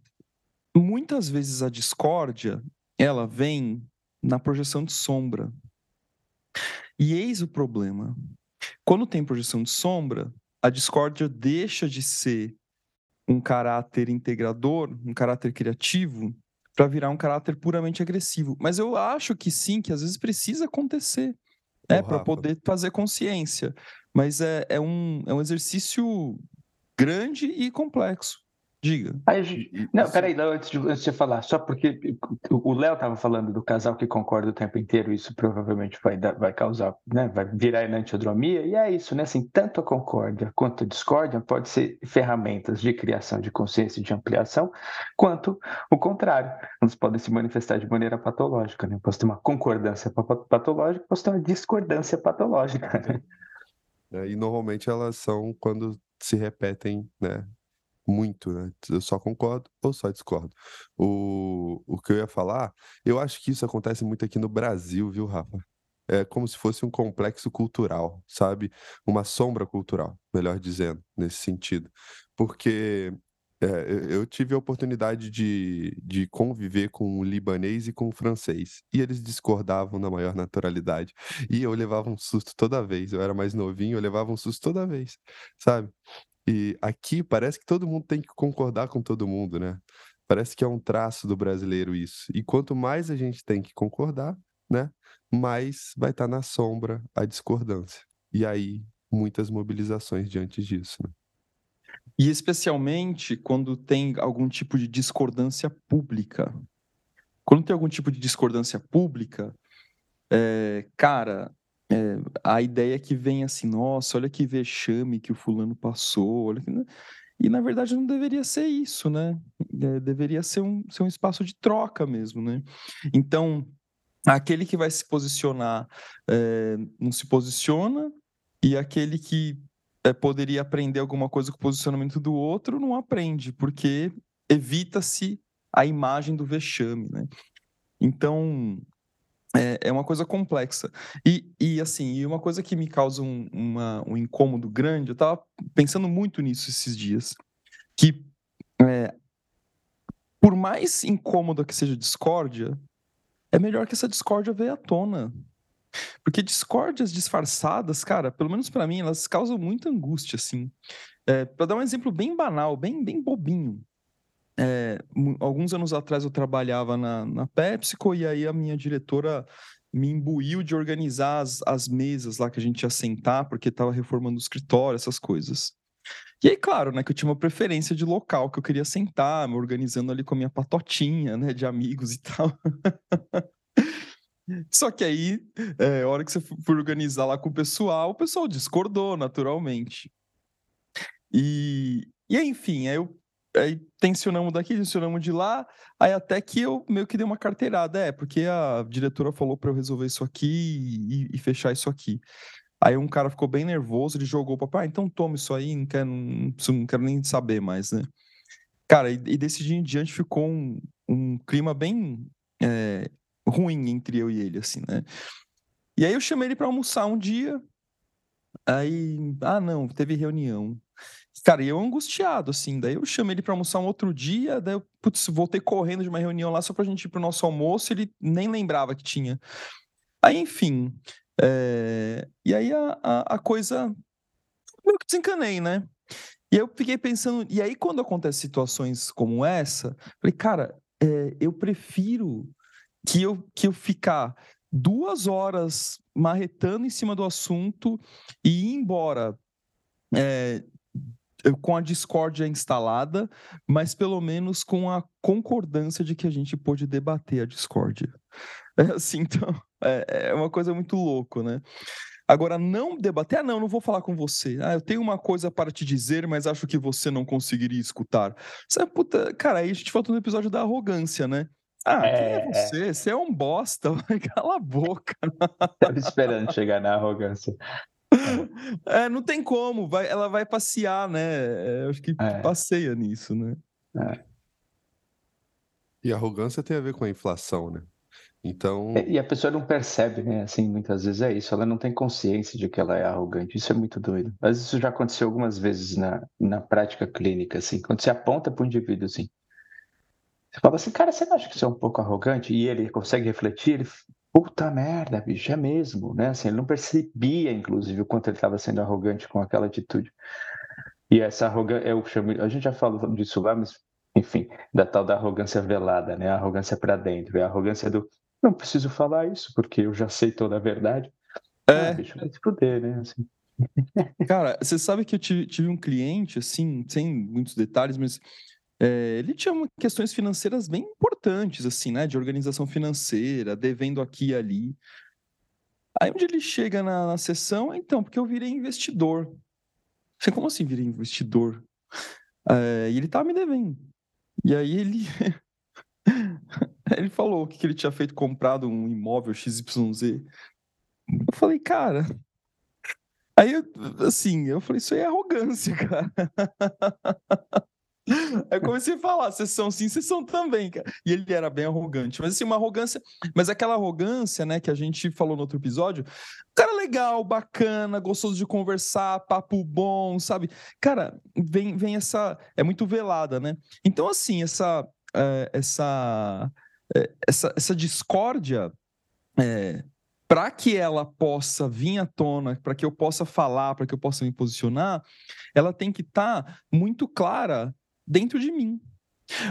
muitas vezes a discórdia ela vem na projeção de sombra. E eis o problema. Quando tem projeção de sombra, a discórdia deixa de ser um caráter integrador, um caráter criativo, para virar um caráter puramente agressivo. Mas eu acho que sim, que às vezes precisa acontecer, é para poder fazer consciência. Mas é, é, um, é um exercício grande e complexo. Diga. Aí, não, peraí, antes de você falar, só porque o Léo estava falando do casal que concorda o tempo inteiro, isso provavelmente vai, dar, vai causar, né, vai virar enantiodromia, e é isso, né? Assim, tanto a concórdia quanto a discórdia pode ser ferramentas de criação de consciência e de ampliação, quanto o contrário. Elas podem se manifestar de maneira patológica, né? Posso ter uma concordância patológica, posso ter uma discordância patológica. É, e normalmente elas são quando se repetem, né? Muito, né? Eu só concordo ou só discordo. O, o que eu ia falar, eu acho que isso acontece muito aqui no Brasil, viu, Rafa? É como se fosse um complexo cultural, sabe? Uma sombra cultural, melhor dizendo, nesse sentido. Porque é, eu tive a oportunidade de, de conviver com o libanês e com o francês. E eles discordavam na maior naturalidade. E eu levava um susto toda vez. Eu era mais novinho, eu levava um susto toda vez, sabe? E aqui parece que todo mundo tem que concordar com todo mundo, né? Parece que é um traço do brasileiro isso. E quanto mais a gente tem que concordar, né? Mais vai estar tá na sombra a discordância. E aí, muitas mobilizações diante disso, né? E especialmente quando tem algum tipo de discordância pública. Quando tem algum tipo de discordância pública, é, cara, é, a ideia que vem assim, nossa, olha que vexame que o fulano passou, olha que... e na verdade não deveria ser isso, né? É, deveria ser um, ser um espaço de troca mesmo, né? Então, aquele que vai se posicionar é, não se posiciona, e aquele que é, poderia aprender alguma coisa com o posicionamento do outro não aprende, porque evita-se a imagem do vexame, né? Então, é, é uma coisa complexa. E, e assim, e uma coisa que me causa um, uma, um incômodo grande, eu estava pensando muito nisso esses dias, que é, por mais incômoda que seja discórdia, é melhor que essa discórdia venha à tona. Porque discórdias disfarçadas, cara, pelo menos para mim, elas causam muita angústia, assim. É, para dar um exemplo bem banal, bem, bem bobinho. É, alguns anos atrás eu trabalhava na, na PepsiCo e aí a minha diretora me imbuiu de organizar as, as mesas lá que a gente ia sentar, porque estava reformando o escritório, essas coisas. E aí, claro, né, que eu tinha uma preferência de local que eu queria sentar, me organizando ali com a minha patotinha, né, de amigos e tal. Só que aí, é, a hora que você for organizar lá com o pessoal, o pessoal discordou, naturalmente. E, e aí, enfim, aí eu aí tensionamos daqui, tensionamos de lá, aí até que eu meio que dei uma carteirada, é, porque a diretora falou para eu resolver isso aqui e, e, fechar isso aqui. Aí um cara ficou bem nervoso, ele jogou para ah, então toma isso aí, não quero, não, não quero nem saber mais, né? Cara, e, e desse dia em diante ficou um, um clima bem é, ruim entre eu e ele, assim, né? E aí eu chamei ele para almoçar um dia, aí, ah, não, teve reunião. Cara, eu angustiado, assim. Daí eu chamei ele para almoçar um outro dia, daí eu, putz, voltei correndo de uma reunião lá só pra gente ir pro nosso almoço, ele nem lembrava que tinha. Aí, enfim. É... E aí a, a, a coisa. Eu desencanei, né? E eu fiquei pensando. E aí, quando acontecem situações como essa, falei, cara, é, eu prefiro que eu, que eu ficar duas horas marretando em cima do assunto e ir embora é, com a discórdia instalada, mas pelo menos com a concordância de que a gente pôde debater a discórdia. É assim, então, é, é uma coisa muito louco, né? Agora, não debater, ah, não, não vou falar com você. Ah, eu tenho uma coisa para te dizer, mas acho que você não conseguiria escutar. Sabe, puta, cara, aí a gente falta no episódio da arrogância, né? Ah, é, quem é, é você? É. Você é um bosta, cala a boca. Tava esperando chegar na arrogância. É, não tem como, vai, ela vai passear, né? É, acho que é. passeia nisso, né? É. E arrogância tem a ver com a inflação, né? Então. E a pessoa não percebe, né? Assim, muitas vezes é isso. Ela não tem consciência de que ela é arrogante. Isso é muito doido. Mas isso já aconteceu algumas vezes na, na prática clínica, assim. Quando você aponta para o indivíduo, assim. Você fala assim, cara, você não acha que você é um pouco arrogante? E ele consegue refletir, ele. Puta merda, bicho, é mesmo, né? Assim, ele não percebia, inclusive, o quanto ele estava sendo arrogante com aquela atitude. E essa arrogância, eu chamo, a gente já falou disso lá, mas enfim, da tal da arrogância velada, né? A arrogância para dentro, é a arrogância do não preciso falar isso, porque eu já sei toda a verdade. É. Ah, bicho, vai se fuder, né? Assim. Cara, você sabe que eu tive, tive, um cliente, assim, sem muitos detalhes, mas é, ele tinha questões financeiras bem importantes, assim, né? De organização financeira, devendo aqui e ali. Aí onde ele chega na, na sessão, então, porque eu virei investidor. Você, como assim virei investidor? É, e ele tava me devendo. E aí ele Ele falou que ele tinha feito, comprado um imóvel XYZ. Eu falei, cara. Aí, assim, eu falei, isso aí é arrogância, cara. Aí eu comecei a falar, vocês são sim, vocês são também, cara. E ele era bem arrogante. Mas assim, uma arrogância, mas aquela arrogância, né, que a gente falou no outro episódio, cara legal, bacana, gostoso de conversar, papo bom, sabe? Cara, vem, vem essa. É muito velada, né? Então, assim, essa é, essa, é, essa, essa discórdia, é, para que ela possa vir à tona, para que eu possa falar, para que eu possa me posicionar, ela tem que estar tá muito clara dentro de mim.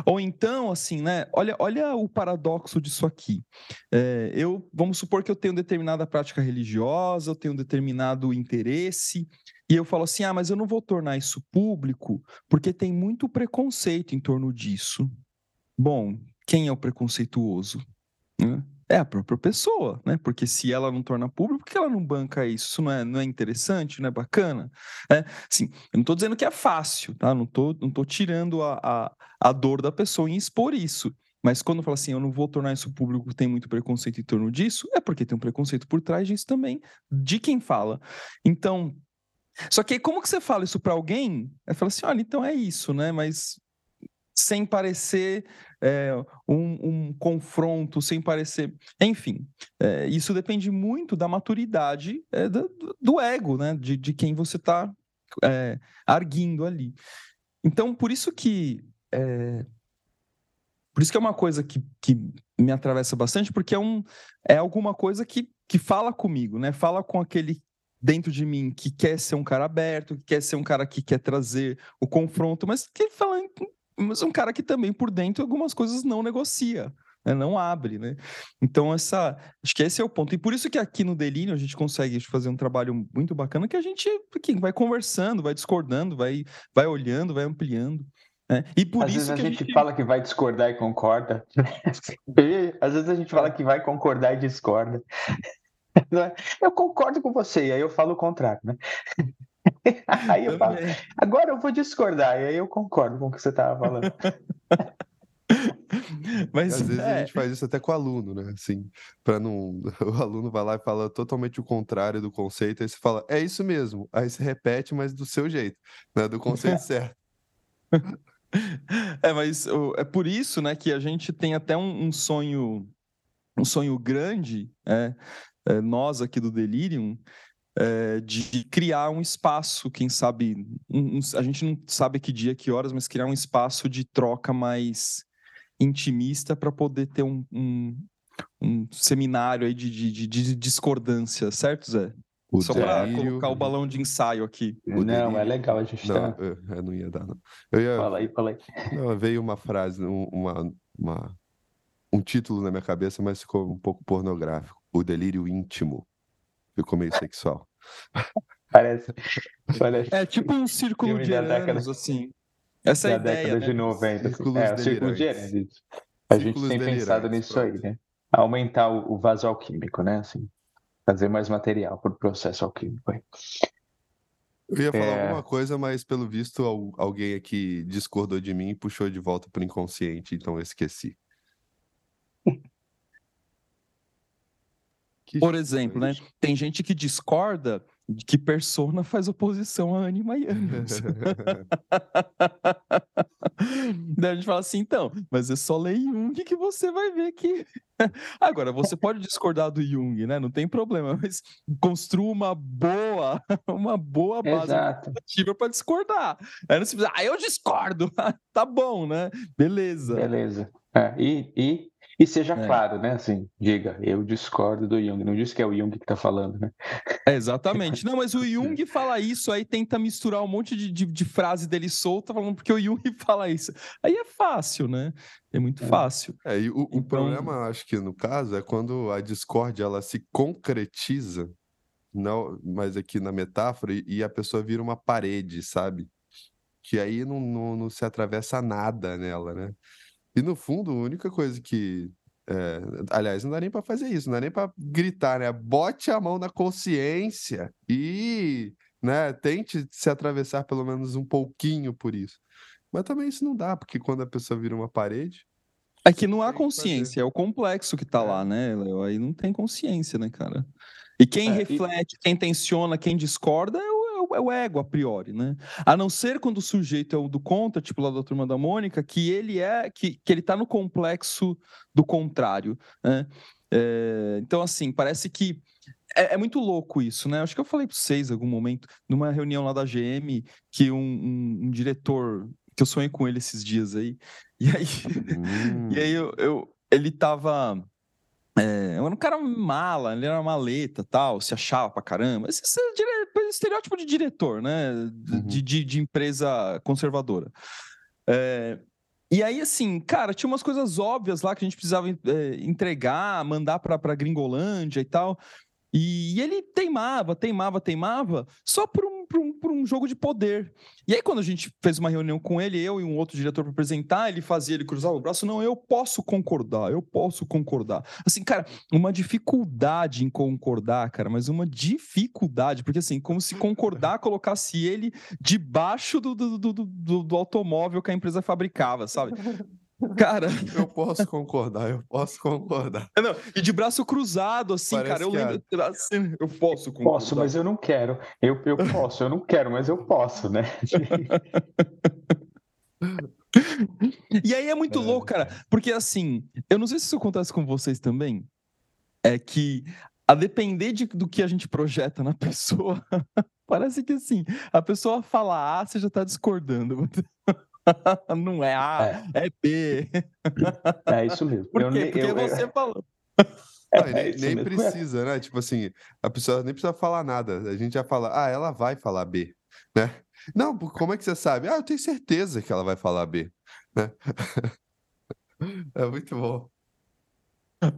Ou então, assim, né? Olha, olha o paradoxo disso aqui. É, eu vamos supor que eu tenho determinada prática religiosa, eu tenho um determinado interesse, e eu falo assim: ah, mas eu não vou tornar isso público porque tem muito preconceito em torno disso. Bom, quem é o preconceituoso? É a própria pessoa, né? Porque se ela não torna público, por que ela não banca isso? Isso não é, não é interessante, não é bacana? É, sim, eu não estou dizendo que é fácil, tá? Não estou não tô tirando a, a, a dor da pessoa em expor isso. Mas quando fala assim, eu não vou tornar isso público, tem muito preconceito em torno disso, é porque tem um preconceito por trás disso também, de quem fala. Então, só que como que você fala isso para alguém? É falar assim, olha, então é isso, né? Mas sem parecer é, um, um, confronto, sem parecer. Enfim, é, isso depende muito da maturidade é, do, do, ego, né? De, de quem você está arguindo ali. Então, por isso que. por isso que é uma coisa que, que me atravessa bastante, porque é, um, é alguma coisa que, que fala comigo, né? Fala com aquele dentro de mim que quer ser um cara aberto, que quer ser um cara que quer trazer o confronto, mas que fala mas um cara que também por dentro algumas coisas não negocia. Né? não abre, né? Então essa, acho que esse é o ponto. E por isso que aqui no Delírio a gente consegue fazer um trabalho muito bacana que a gente que vai conversando, vai discordando, vai, vai olhando, vai ampliando. Né? E por Às isso vezes a, gente, gente fala que vai discordar e concorda. Às vezes a gente fala que vai concordar e discorda. É? Eu concordo com você, e aí eu falo o contrário, né? aí eu falo, agora eu vou discordar, e aí eu concordo com o que você estava falando. Mas às vezes é. a gente faz isso até com o aluno, né? Assim, para não. O aluno vai lá e fala totalmente o contrário do conceito, aí você fala, é isso mesmo. Aí você repete, mas do seu jeito, né? Do conceito certo. É, mas é por isso, né, que a gente tem até um, um sonho, um sonho grande, é, é, nós aqui do Delirium, é, de criar um espaço, quem sabe, um, um, a gente não sabe que dia, que horas, mas criar um espaço de troca mais intimista para poder ter um, um, um, seminário aí de, de, de, discordância, certo, Zé? O Só para colocar o balão de ensaio aqui. O não, é legal a gente não, tá... eu, não ia dar, não. Eu ia... Fala aí, fala aí. Não, veio uma frase, uma, uma, um título na minha cabeça, mas ficou um pouco pornográfico. O delírio íntimo ficou meio sexual. Parece, parece. É tipo um círculo de anos, assim. Essa é a ideia. década né? de 90. Círculos é, o círculo de A gente tem pensado nisso aí, né? Aumentar o, o vaso alquímico, né? Assim. trazer mais material para o processo alquímico. Aí. Eu ia falar é... alguma coisa, mas pelo visto alguém aqui discordou de mim e puxou de volta para o inconsciente, então eu esqueci. Por exemplo, né? Tem gente que discorda de que Persona faz oposição a Anima e Daí a gente fala assim, então, mas é só ler Jung que você vai ver que. Agora, você pode discordar do Jung, né? Não tem problema, mas construa uma boa, uma boa base ativa para discordar. Aí não se ah, eu discordo. tá bom, né? Beleza. Beleza. É, e, e e seja é. claro, né? Assim, diga, eu discordo do Jung. Não diz que é o Jung que está falando, né? É, exatamente. Não, mas o Jung fala isso, aí tenta misturar um monte de, de, de frase dele solta, falando porque o Jung fala isso. Aí é fácil, né? É muito é. fácil. É, e o, então... o problema, acho que no caso, é quando a discórdia ela se concretiza, não, mas aqui na metáfora, e, e a pessoa vira uma parede, sabe? Que aí não, não, não se atravessa nada nela, né? E no fundo, a única coisa que. É, aliás, não dá nem para fazer isso, não dá nem para gritar, né? Bote a mão na consciência e né, tente se atravessar pelo menos um pouquinho por isso. Mas também isso não dá, porque quando a pessoa vira uma parede. É que não há consciência, é o complexo que tá é. lá, né, Léo? Aí não tem consciência, né, cara? E quem é, reflete, e... quem tensiona, quem discorda é o é o ego a priori, né? A não ser quando o sujeito é o do contra, tipo lá da turma da Mônica, que ele é que, que ele tá no complexo do contrário, né? É, então, assim, parece que é, é, muito louco isso, né? Acho que eu falei para vocês em algum momento, numa reunião lá da GM, que um, um, um diretor, que eu sonhei com ele esses dias aí, e aí, hum. e aí eu, eu, ele tava é, era um cara mala, ele era maleta tal, se achava pra caramba. Esse, esse é estereótipo de diretor, né? Uhum. De, de, de, empresa conservadora. É, e aí, assim, cara, tinha umas coisas óbvias lá que a gente precisava é, entregar, mandar pra, pra Gringolândia e tal. E, ele teimava, teimava, teimava, só por um para um, um jogo de poder. E aí, quando a gente fez uma reunião com ele, eu e um outro diretor para apresentar, ele fazia, ele cruzava o braço, não, eu posso concordar, eu posso concordar. Assim, cara, uma dificuldade em concordar, cara, mas uma dificuldade, porque assim, como se concordar colocasse ele debaixo do, do, do, do, do automóvel que a empresa fabricava, sabe? Cara. Eu posso concordar, eu posso concordar. Não, e de braço cruzado, assim, Parece cara, eu lembro. É. Assim, eu posso concordar. Posso, mas eu não quero. Eu, eu posso, eu não quero, mas eu posso, né? e aí é muito é. louco, cara, porque assim, eu não sei se isso acontece com vocês também, é que a depender de, do que a gente projeta na pessoa, parece que assim, a pessoa fala A, você já tá discordando. não é A, é, é B. É isso mesmo. Por quê? Porque eu, você eu... falou. Não, é, nem, nem precisa, né? Tipo assim, a pessoa nem precisa falar nada. A gente já fala, ah, ela vai falar B, né? Não, como é que você sabe? Ah, eu tenho certeza que ela vai falar B, né? É muito bom.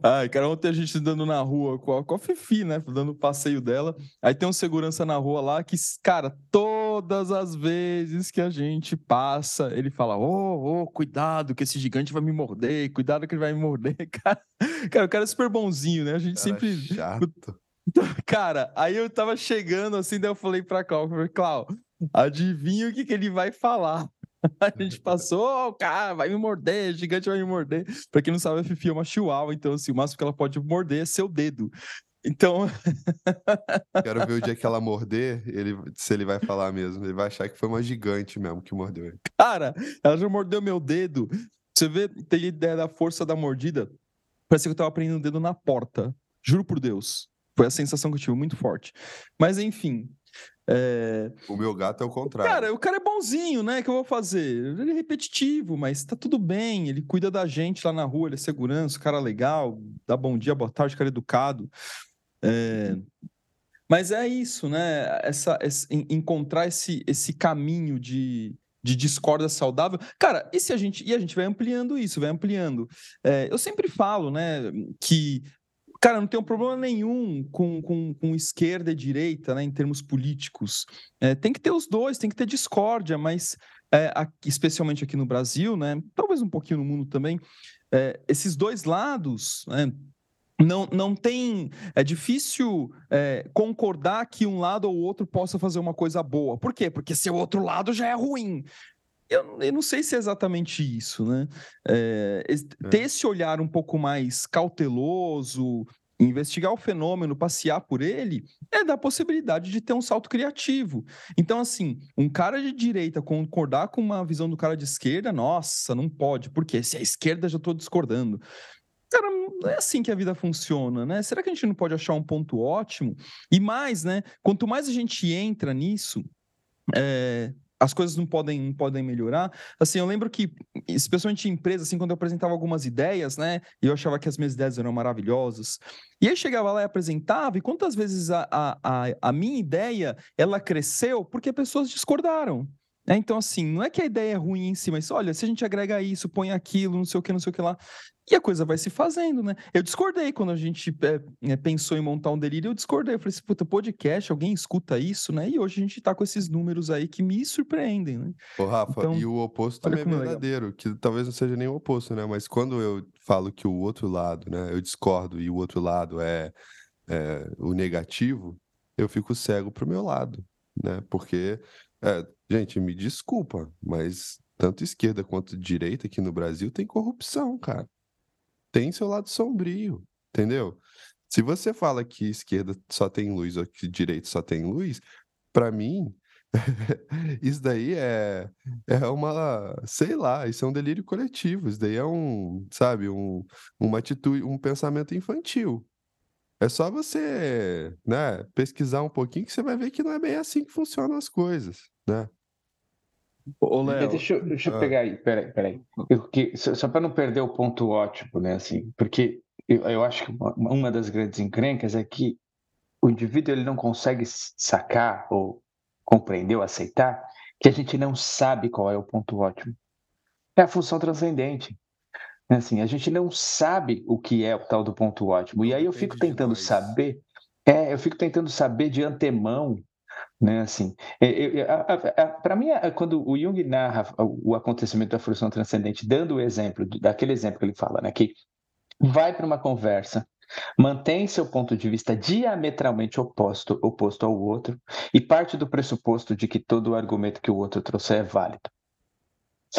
Ai, cara, ontem a gente andando na rua com a, com a Fifi, né? Dando o passeio dela. Aí tem um segurança na rua lá que, cara, todas as vezes que a gente passa, ele fala: Ô, oh, oh, cuidado, que esse gigante vai me morder, cuidado que ele vai me morder. Cara, cara o cara é super bonzinho, né? A gente cara sempre. Chato. Cara, aí eu tava chegando assim, daí eu falei pra Cláudio, Cláudio, adivinha o que, que ele vai falar? A gente passou, oh, cara, vai me morder, gigante vai me morder. Pra quem não sabe, a Fifi é uma chihuahua, então assim, o máximo que ela pode morder é seu dedo. Então. Quero ver o dia que ela morder, ele, se ele vai falar mesmo. Ele vai achar que foi uma gigante mesmo que mordeu ele. Cara, ela já mordeu meu dedo. Você vê, tem ideia da força da mordida? Parece que eu tava prendendo o dedo na porta. Juro por Deus. Foi a sensação que eu tive muito forte. Mas enfim, é... O meu gato é o contrário. Cara, o cara é bonzinho, né? que eu vou fazer? Ele é repetitivo, mas tá tudo bem. Ele cuida da gente lá na rua, ele é segurança, o cara legal, dá bom dia, boa tarde, cara educado. É... Mas é isso, né? Essa, essa, encontrar esse, esse caminho de, de discórdia saudável. Cara, e se a gente e a gente vai ampliando isso, vai ampliando. É, eu sempre falo, né, que Cara, não tenho problema nenhum com, com, com esquerda e direita, né, em termos políticos. É, tem que ter os dois, tem que ter discórdia, mas é, aqui, especialmente aqui no Brasil, né, talvez um pouquinho no mundo também, é, esses dois lados, né, não, não tem. É difícil é, concordar que um lado ou outro possa fazer uma coisa boa. Por quê? Porque se o outro lado já é ruim. Eu, eu não sei se é exatamente isso, né? É, ter é. esse olhar um pouco mais cauteloso, investigar o fenômeno, passear por ele, é dar possibilidade de ter um salto criativo. Então, assim, um cara de direita concordar com uma visão do cara de esquerda, nossa, não pode, porque se a esquerda já estou discordando. Cara, não é assim que a vida funciona, né? Será que a gente não pode achar um ponto ótimo? E mais, né? Quanto mais a gente entra nisso, é, as coisas não podem, não podem melhorar. Assim, eu lembro que, especialmente em empresa, assim, quando eu apresentava algumas ideias, né, e eu achava que as minhas ideias eram maravilhosas, e aí chegava lá e apresentava, e quantas vezes a, a, a, minha ideia, ela cresceu porque pessoas discordaram. É, então, assim, não é que a ideia é ruim em si, mas olha, se a gente agrega isso, põe aquilo, não sei o que, não sei o que lá, e a coisa vai se fazendo, né? Eu discordei quando a gente é, pensou em montar um delírio, eu discordei. Eu falei assim, puta, podcast, alguém escuta isso, né? E hoje a gente tá com esses números aí que me surpreendem, né? Ô, Rafa, então, e o oposto também é, é verdadeiro, que talvez não seja nem o oposto, né? Mas quando eu falo que o outro lado, né, eu discordo e o outro lado é, é o negativo, eu fico cego pro meu lado, né? Porque é, gente, me desculpa, mas tanto esquerda quanto direita aqui no Brasil tem corrupção, cara. Tem seu lado sombrio, entendeu? Se você fala que esquerda só tem luz ou que direita só tem luz, para mim, isso daí é, é uma, sei lá, isso é um delírio coletivo, isso daí é um, sabe, um, uma atitude, um pensamento infantil. É só você, né, pesquisar um pouquinho que você vai ver que não é bem assim que funcionam as coisas né? Ô, Léo, deixa, eu, deixa eu ah. pegar aí, peraí, peraí. Eu, que, só, só para não perder o ponto ótimo, né? Assim, porque eu, eu acho que uma, uma das grandes encrencas é que o indivíduo ele não consegue sacar ou compreender ou aceitar que a gente não sabe qual é o ponto ótimo. É a função transcendente. Assim, a gente não sabe o que é o tal do ponto ótimo. E aí eu fico tentando saber, é, eu fico tentando saber de antemão né, assim, para mim, quando o Jung narra o acontecimento da frustração transcendente, dando o exemplo, daquele exemplo que ele fala, né, que vai para uma conversa, mantém seu ponto de vista diametralmente oposto, oposto ao outro e parte do pressuposto de que todo o argumento que o outro trouxe é válido.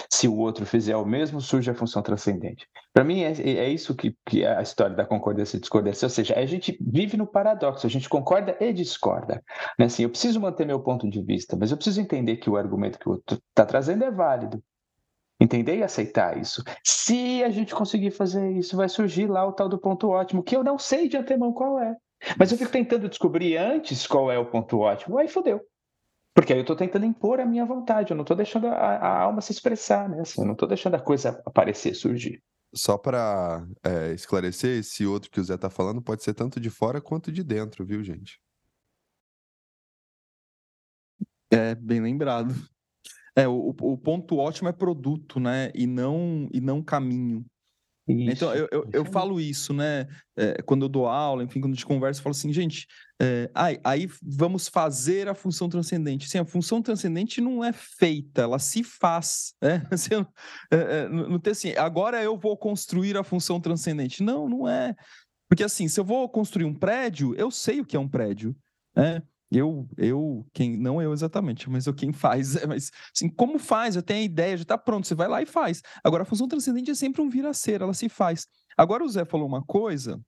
Se o outro fizer o mesmo, surge a função transcendente. Para mim, é, é isso que, que, é a história da concordância e discordância. Ou seja, a gente vive no paradoxo, a gente concorda e discorda. Né? Assim, eu preciso manter meu ponto de vista, mas eu preciso entender que o argumento que o outro está trazendo é válido. Entender e aceitar isso. Se a gente conseguir fazer isso, vai surgir lá o tal do ponto ótimo, que eu não sei de antemão qual é. Mas eu fico tentando descobrir antes qual é o ponto ótimo. Aí fodeu. Porque aí eu estou tentando impor a minha vontade, eu não estou deixando a, a, alma se expressar, né? Assim, eu não estou deixando a coisa aparecer, surgir. Só para é, esclarecer, esse outro que o Zé está falando pode ser tanto de fora quanto de dentro, viu, gente? É, bem lembrado. É, o, o ponto ótimo é produto, né? E não, e não caminho. Isso, então, eu, eu, eu, falo isso, né? É, quando eu dou aula, enfim, quando a gente conversa, eu falo assim, gente, é, aí, aí vamos fazer a função transcendente. Sim, a função transcendente não é feita, ela se faz. Né? Assim, é, não tem assim, agora eu vou construir a função transcendente. Não, não é. Porque assim, se eu vou construir um prédio, eu sei o que é um prédio. Né? Eu, eu, quem, não eu exatamente, mas eu quem faz, é, mas assim, como faz? Eu tenho a ideia, já está pronto, você vai lá e faz. Agora, a função transcendente é sempre um vir a ser, ela se faz. Agora, o Zé falou uma coisa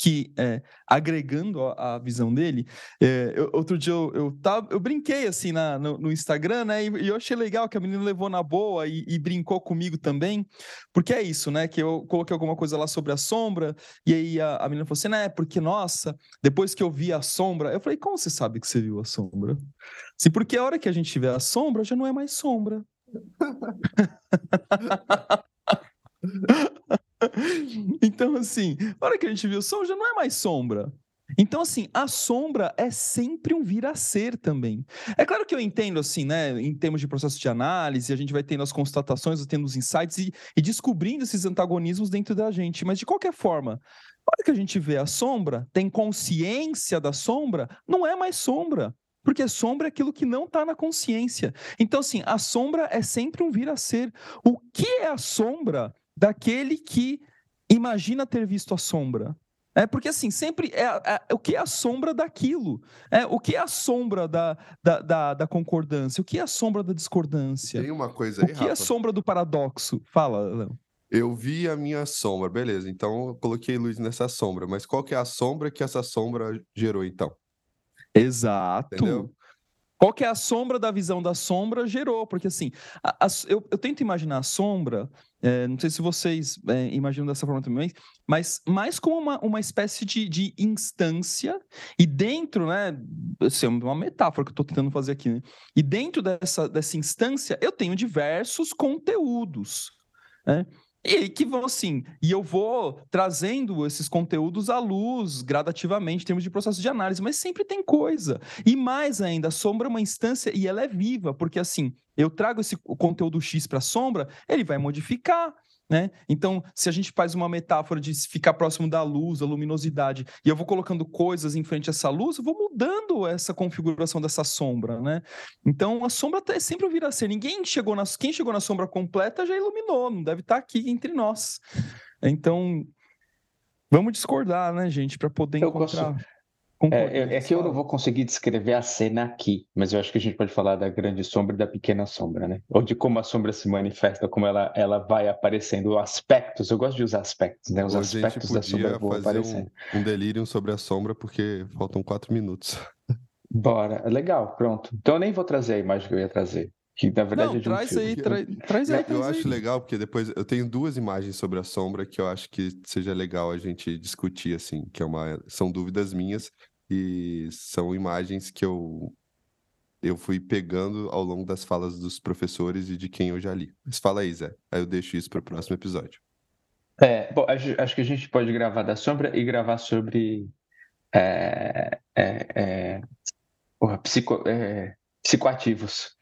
que, é, agregando a, a, visão dele, é, eu, outro dia eu, eu, tava, eu brinquei assim na, no, no, Instagram, né? E, e, eu achei legal que a menina levou na boa e, e, brincou comigo também, porque é isso, né? Que eu coloquei alguma coisa lá sobre a sombra, e aí a, a menina falou assim, né? Porque, nossa, depois que eu vi a sombra, eu falei, como você sabe que você viu a sombra? Sim, porque a hora que a gente vê a sombra, já não é mais sombra. então, assim, na hora que a gente viu o som, já não é mais sombra. Então, assim, a sombra é sempre um vir a ser também. É claro que eu entendo, assim, né, em termos de processo de análise, a gente vai tendo as constatações, tendo os insights e, e descobrindo esses antagonismos dentro da gente. Mas, de qualquer forma, na hora que a gente vê a sombra, tem consciência da sombra, não é mais sombra. Porque sombra é aquilo que não está na consciência. Então, assim, a sombra é sempre um vir a ser. O que é a sombra? Daquele que imagina ter visto a sombra. É porque assim, sempre é, é, o que é a sombra daquilo? É, o que é a sombra da, da, da, da concordância? O que é a sombra da discordância? Tem uma coisa O aí, que é a Rafa. sombra do paradoxo? Fala, Léo. Eu vi a minha sombra, beleza. Então eu coloquei luz nessa sombra. Mas qual que é a sombra que essa sombra gerou, então? Exato. Entendeu? Qual que é a sombra da visão da sombra gerou? Porque assim, a- a- eu, eu tento imaginar a sombra, é, não sei se vocês é, imaginam dessa forma também, mas mais como uma, uma espécie de, de instância, e dentro, né, assim, é uma metáfora que eu estou tentando fazer aqui, né? E dentro dessa, dessa instância, eu tenho diversos conteúdos, né? E que vão assim, e eu vou trazendo esses conteúdos à luz gradativamente, em termos de processo de análise, mas sempre tem coisa. E mais ainda, a sombra é uma instância e ela é viva, porque assim, eu trago esse conteúdo X para a sombra, ele vai modificar. Né? Então, se a gente faz uma metáfora de ficar próximo da luz, da luminosidade, e eu vou colocando coisas em frente a essa luz, eu vou mudando essa configuração dessa sombra, né? Então, a sombra é sempre vir a ser. Ninguém chegou na, quem chegou na sombra completa já iluminou, não deve estar aqui entre nós. Então, vamos discordar, né, gente, para poder Eu gosto- encontrar. Concordância. É- é que eu não vou conseguir descrever a cena aqui, mas eu acho que a gente pode falar da grande sombra e da pequena sombra, né? Ou de como a sombra se manifesta, como ela, ela vai aparecendo, aspectos. Eu gosto de usar aspectos, né? Os Hoje aspectos da sombra vão fazer aparecendo. um, um delírio sobre a sombra, porque faltam quatro minutos. Bora, legal, pronto. Então eu nem vou trazer a imagem que eu ia trazer, que na verdade Não, é de um traz filme. aí, tra- traz aí. Eu traz acho aí. legal, porque depois eu tenho duas imagens sobre a sombra que eu acho que seja legal a gente discutir, assim, que é uma, são dúvidas minhas e são imagens que eu, eu fui pegando ao longo das falas dos professores e de quem eu já li. Mas fala aí, Zé. Aí eu deixo isso para o próximo episódio. É, bom, acho, acho que a gente pode gravar da sombra e gravar sobre é, é, é, porra, psico, é, psicoativos,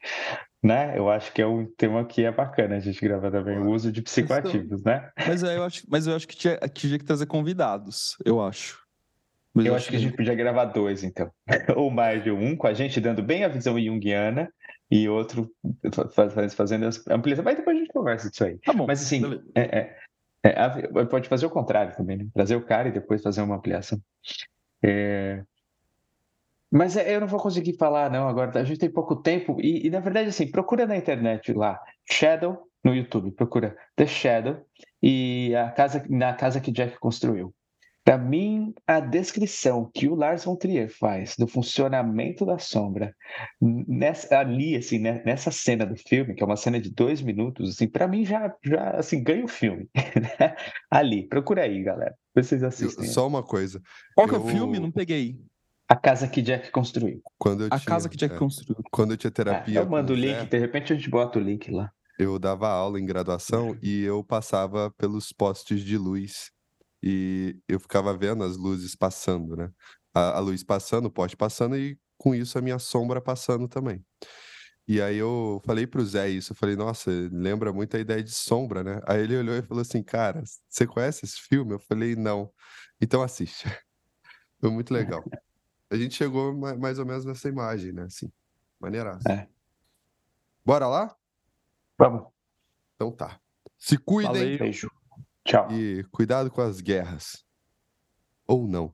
né? Eu acho que é um tema que é bacana a gente gravar também, o Bora. uso de psicoativos, né? Mas aí eu acho, mas eu acho que tinha, que tinha que trazer convidados, eu acho. Mas Eu acho que a gente podia gravar dois, então. Ou mais de um, com a gente dando bem a visão junguiana e outro fa- fa- fazendo as ampliações. Mas depois a gente conversa disso aí. Tá bom. Mas assim, é, é, é, pode fazer o contrário também, né? Trazer o cara e depois fazer uma ampliação. É, Mas é, eu não vou conseguir falar, não, agora. A gente tem pouco tempo. E, e, na verdade, assim, procura na internet lá, Shadow, no YouTube, procura The Shadow e a casa, na casa que Jack construiu. Para mim, a descrição que o Lars von Trier faz do funcionamento da sombra nessa, ali, assim, né, nessa cena do filme, que é uma cena de dois minutos, assim, para mim já, já assim, ganha o filme. né? ali, procura aí, galera. Vocês Eu- assistem. só uma coisa. Qual que é eu- o filme? Não peguei. A casa que Jack construiu. Quando eu A tinha, casa que Jack é, construiu. quando eu tinha É, terapia eu mando o link, de repente a gente bota o link lá. eu dava aula em graduação e eu passava pelos postes de luz e eu ficava vendo as luzes passando, né? A, a luz passando, o poste passando e com isso a minha sombra passando também. E aí eu falei pro Zé isso, eu falei, nossa, lembra muito a ideia de sombra, né? Aí ele olhou e falou assim, cara, você conhece esse filme? Eu falei, não. Então assiste. Foi muito legal. A gente chegou ma- mais ou menos nessa imagem, né? Assim, maneiraço. É. Bora lá? Vamos. Então tá. Se cuidem Falei. Beijo. Tchau. e cuidado com as guerras. Ou não.